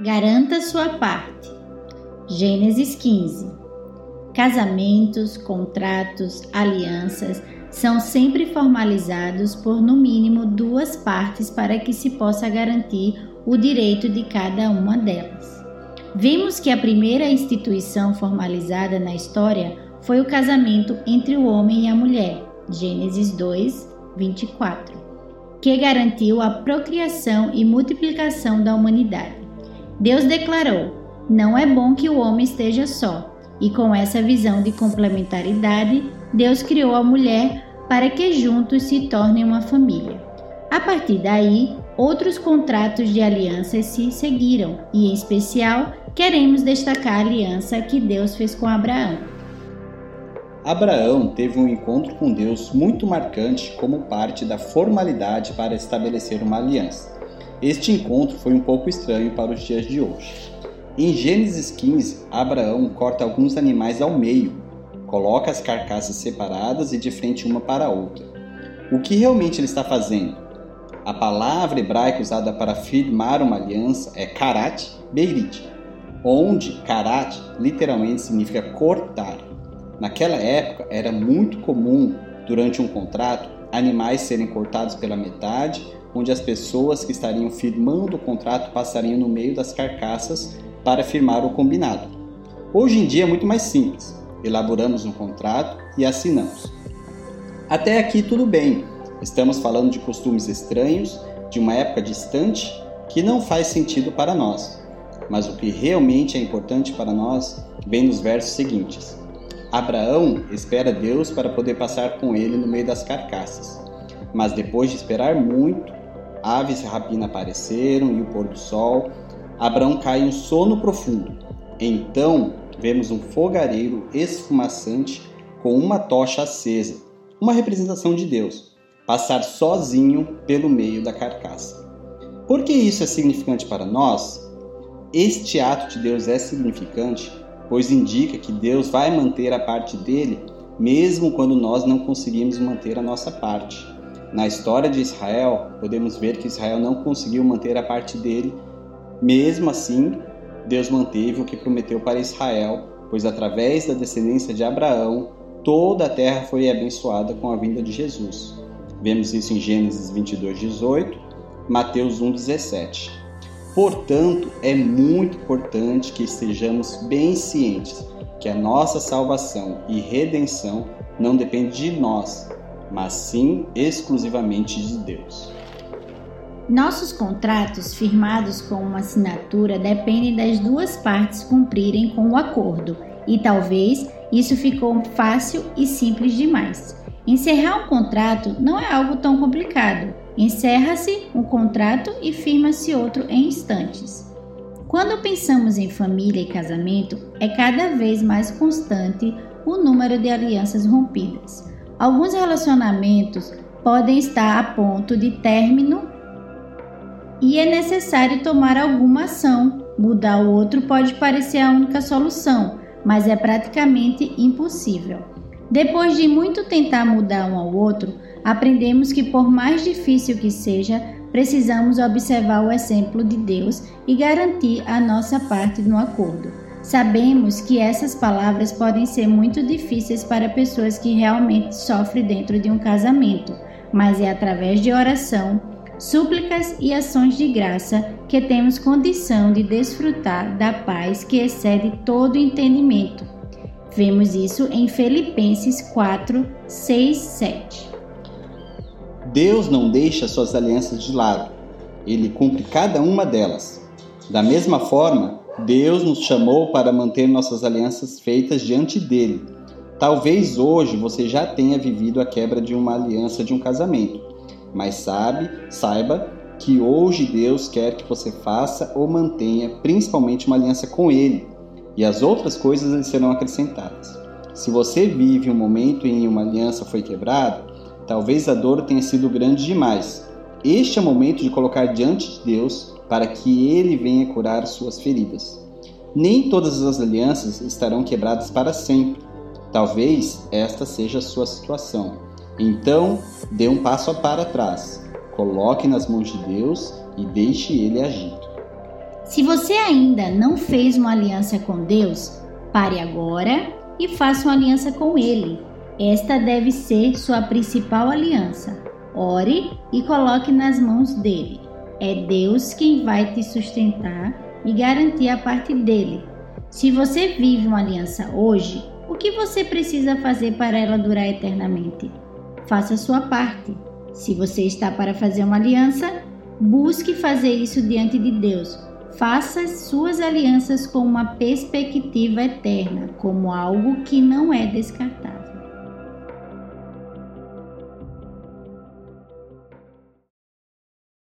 Garanta sua parte. Gênesis 15. Casamentos, contratos, alianças são sempre formalizados por no mínimo duas partes para que se possa garantir o direito de cada uma delas. Vimos que a primeira instituição formalizada na história foi o casamento entre o homem e a mulher, Gênesis 2, 24, que garantiu a procriação e multiplicação da humanidade. Deus declarou: Não é bom que o homem esteja só. E com essa visão de complementaridade, Deus criou a mulher para que juntos se tornem uma família. A partir daí, outros contratos de alianças se seguiram, e em especial, queremos destacar a aliança que Deus fez com Abraão. Abraão teve um encontro com Deus muito marcante como parte da formalidade para estabelecer uma aliança. Este encontro foi um pouco estranho para os dias de hoje. Em Gênesis 15, Abraão corta alguns animais ao meio, coloca as carcaças separadas e de frente uma para a outra. O que realmente ele está fazendo? A palavra hebraica usada para firmar uma aliança é karat beirit, onde karat literalmente significa cortar. Naquela época era muito comum, durante um contrato, animais serem cortados pela metade onde as pessoas que estariam firmando o contrato passariam no meio das carcaças para firmar o combinado. Hoje em dia é muito mais simples. Elaboramos um contrato e assinamos. Até aqui tudo bem. Estamos falando de costumes estranhos, de uma época distante, que não faz sentido para nós. Mas o que realmente é importante para nós vem nos versos seguintes. Abraão espera Deus para poder passar com ele no meio das carcaças. Mas depois de esperar muito, aves rapina apareceram e o pôr do sol. Abraão cai em sono profundo. Então vemos um fogareiro esfumaçante com uma tocha acesa, uma representação de Deus, passar sozinho pelo meio da carcaça. Por que isso é significante para nós? Este ato de Deus é significante, pois indica que Deus vai manter a parte dele, mesmo quando nós não conseguimos manter a nossa parte. Na história de Israel, podemos ver que Israel não conseguiu manter a parte dele. Mesmo assim, Deus manteve o que prometeu para Israel, pois através da descendência de Abraão, toda a terra foi abençoada com a vinda de Jesus. Vemos isso em Gênesis 22, 18, Mateus 1, 17. Portanto, é muito importante que estejamos bem cientes que a nossa salvação e redenção não depende de nós, mas sim exclusivamente de Deus. Nossos contratos firmados com uma assinatura dependem das duas partes cumprirem com o acordo, e talvez isso ficou fácil e simples demais. Encerrar um contrato não é algo tão complicado. Encerra-se um contrato e firma-se outro em instantes. Quando pensamos em família e casamento, é cada vez mais constante o número de alianças rompidas. Alguns relacionamentos podem estar a ponto de término e é necessário tomar alguma ação. Mudar o outro pode parecer a única solução, mas é praticamente impossível. Depois de muito tentar mudar um ao outro, aprendemos que, por mais difícil que seja, precisamos observar o exemplo de Deus e garantir a nossa parte no acordo. Sabemos que essas palavras podem ser muito difíceis para pessoas que realmente sofrem dentro de um casamento, mas é através de oração, súplicas e ações de graça que temos condição de desfrutar da paz que excede todo entendimento. Vemos isso em Filipenses 4, 6, 7. Deus não deixa suas alianças de lado, ele cumpre cada uma delas. Da mesma forma, Deus nos chamou para manter nossas alianças feitas diante dele. Talvez hoje você já tenha vivido a quebra de uma aliança de um casamento, mas sabe, saiba que hoje Deus quer que você faça ou mantenha principalmente uma aliança com ele, e as outras coisas lhe serão acrescentadas. Se você vive um momento em que uma aliança foi quebrada, talvez a dor tenha sido grande demais. Este é o momento de colocar diante de Deus para que ele venha curar suas feridas. Nem todas as alianças estarão quebradas para sempre. Talvez esta seja a sua situação. Então, dê um passo para trás, coloque nas mãos de Deus e deixe ele agir. Se você ainda não fez uma aliança com Deus, pare agora e faça uma aliança com Ele. Esta deve ser sua principal aliança. Ore e coloque nas mãos dele. É Deus quem vai te sustentar e garantir a parte dele. Se você vive uma aliança hoje, o que você precisa fazer para ela durar eternamente? Faça sua parte. Se você está para fazer uma aliança, busque fazer isso diante de Deus. Faça suas alianças com uma perspectiva eterna, como algo que não é descartável.